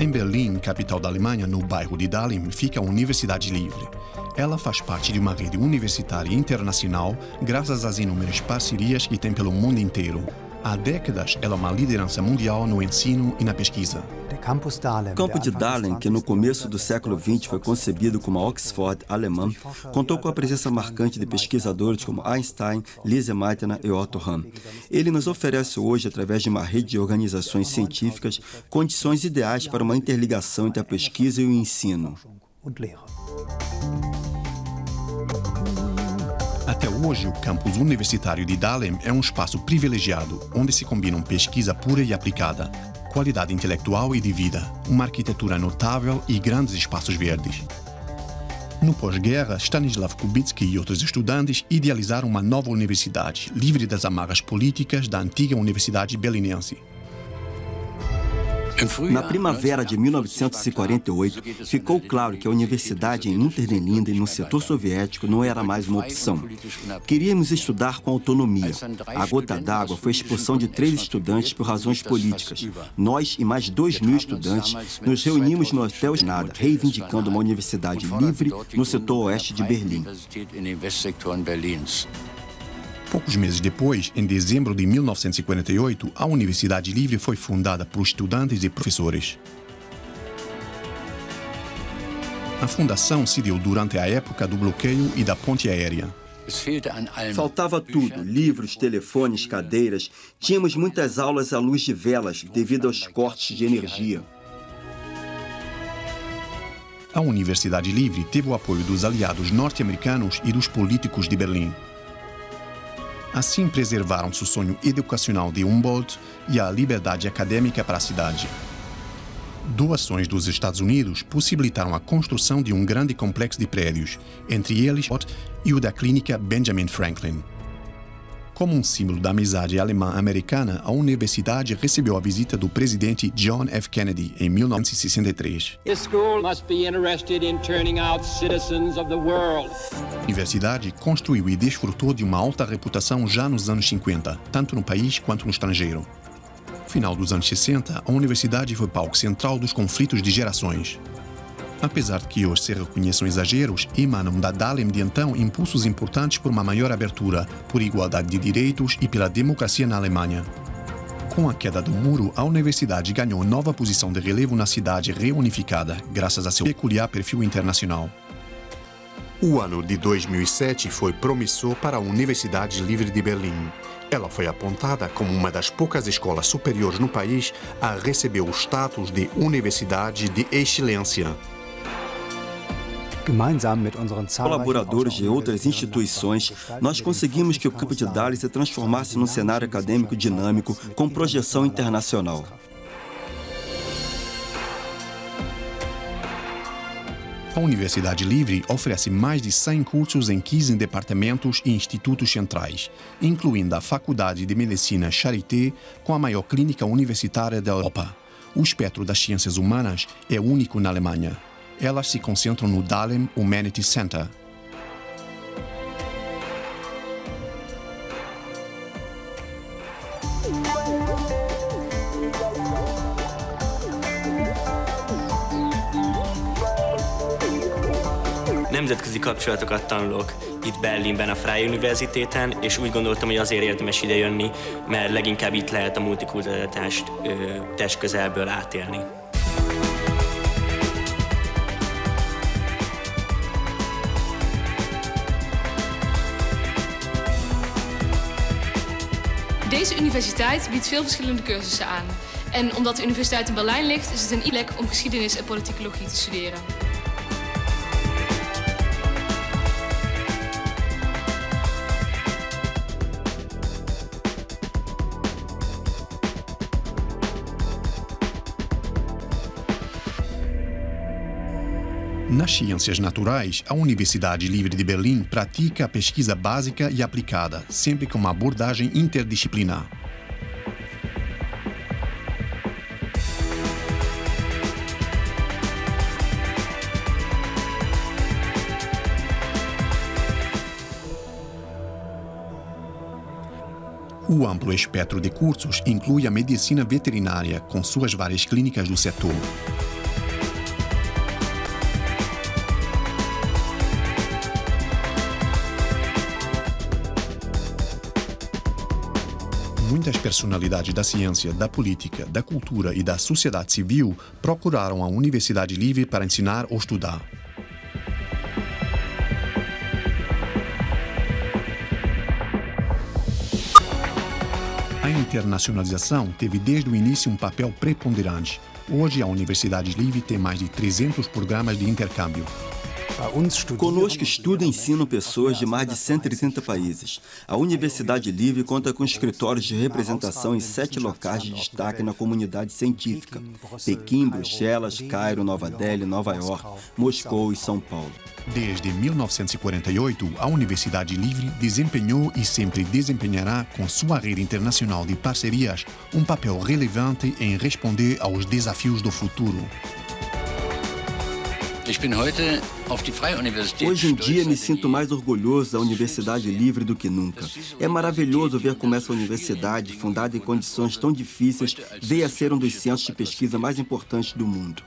Em Berlim, capital da Alemanha, no bairro de Dahlem, fica a Universidade Livre. Ela faz parte de uma rede universitária internacional graças às inúmeras parcerias que tem pelo mundo inteiro. Há décadas, ela é uma liderança mundial no ensino e na pesquisa. O campo de Dahlem, que no começo do século XX foi concebido como a Oxford alemã, contou com a presença marcante de pesquisadores como Einstein, Lise Meitner e Otto Hahn. Ele nos oferece hoje, através de uma rede de organizações científicas, condições ideais para uma interligação entre a pesquisa e o ensino. Até hoje, o campus universitário de Dahlem é um espaço privilegiado, onde se combinam pesquisa pura e aplicada, qualidade intelectual e de vida, uma arquitetura notável e grandes espaços verdes. No pós-guerra, Stanislav Kubitsky e outros estudantes idealizaram uma nova universidade, livre das amarras políticas da antiga Universidade Berlinense. Na primavera de 1948, ficou claro que a universidade em Unterlinden, no setor soviético, não era mais uma opção. Queríamos estudar com autonomia. A gota d'água foi a expulsão de três estudantes por razões políticas. Nós e mais dois mil estudantes nos reunimos no Hotel Nada, reivindicando uma universidade livre no setor oeste de Berlim. Poucos meses depois, em dezembro de 1948, a Universidade Livre foi fundada por estudantes e professores. A fundação se deu durante a época do bloqueio e da ponte aérea. Faltava tudo: livros, telefones, cadeiras. Tínhamos muitas aulas à luz de velas devido aos cortes de energia. A Universidade Livre teve o apoio dos aliados norte-americanos e dos políticos de Berlim. Assim preservaram-se o sonho educacional de Humboldt e a liberdade acadêmica para a cidade. Doações dos Estados Unidos possibilitaram a construção de um grande complexo de prédios, entre eles e o da Clínica Benjamin Franklin. Como um símbolo da amizade alemã-americana, a universidade recebeu a visita do presidente John F. Kennedy em 1963. A universidade construiu e desfrutou de uma alta reputação já nos anos 50, tanto no país quanto no estrangeiro. No final dos anos 60, a universidade foi palco central dos conflitos de gerações. Apesar de que hoje se reconheçam exageros, emanam da Dahlem de então impulsos importantes por uma maior abertura, por igualdade de direitos e pela democracia na Alemanha. Com a queda do muro, a universidade ganhou nova posição de relevo na cidade reunificada, graças a seu peculiar perfil internacional. O ano de 2007 foi promissor para a Universidade Livre de Berlim. Ela foi apontada como uma das poucas escolas superiores no país a receber o status de Universidade de Excelência. Colaboradores de outras instituições, nós conseguimos que o campo de Dali se transformasse num cenário acadêmico dinâmico com projeção internacional. A Universidade Livre oferece mais de 100 cursos em 15 departamentos e institutos centrais, incluindo a Faculdade de Medicina Charité, com a maior clínica universitária da Europa. O espectro das ciências humanas é único na Alemanha. Elas se concentram no Dahlem Humanities Center. Nemzetközi kapcsolatokat tanulok itt Berlinben a Freie Universitéten, és úgy gondoltam, hogy azért érdemes idejönni, mert leginkább itt lehet a multikulturalitást test közelből átélni. Deze universiteit biedt veel verschillende cursussen aan. En omdat de universiteit in Berlijn ligt, is het een plek om geschiedenis en politicologie te studeren. Nas ciências naturais, a Universidade Livre de Berlim pratica a pesquisa básica e aplicada, sempre com uma abordagem interdisciplinar. O amplo espectro de cursos inclui a medicina veterinária, com suas várias clínicas do setor. Muitas personalidades da ciência, da política, da cultura e da sociedade civil procuraram a Universidade Livre para ensinar ou estudar. A internacionalização teve desde o início um papel preponderante. Hoje, a Universidade Livre tem mais de 300 programas de intercâmbio. Conosco estudam e ensinam pessoas de mais de 130 países. A Universidade Livre conta com escritórios de representação em sete locais de destaque na comunidade científica: Pequim, Bruxelas, Cairo, Nova Delhi, Nova York, Moscou e São Paulo. Desde 1948, a Universidade Livre desempenhou e sempre desempenhará, com sua rede internacional de parcerias, um papel relevante em responder aos desafios do futuro. Hoje em dia me sinto mais orgulhoso da Universidade Livre do que nunca. É maravilhoso ver como essa universidade, fundada em condições tão difíceis, veio a ser um dos centros de pesquisa mais importantes do mundo.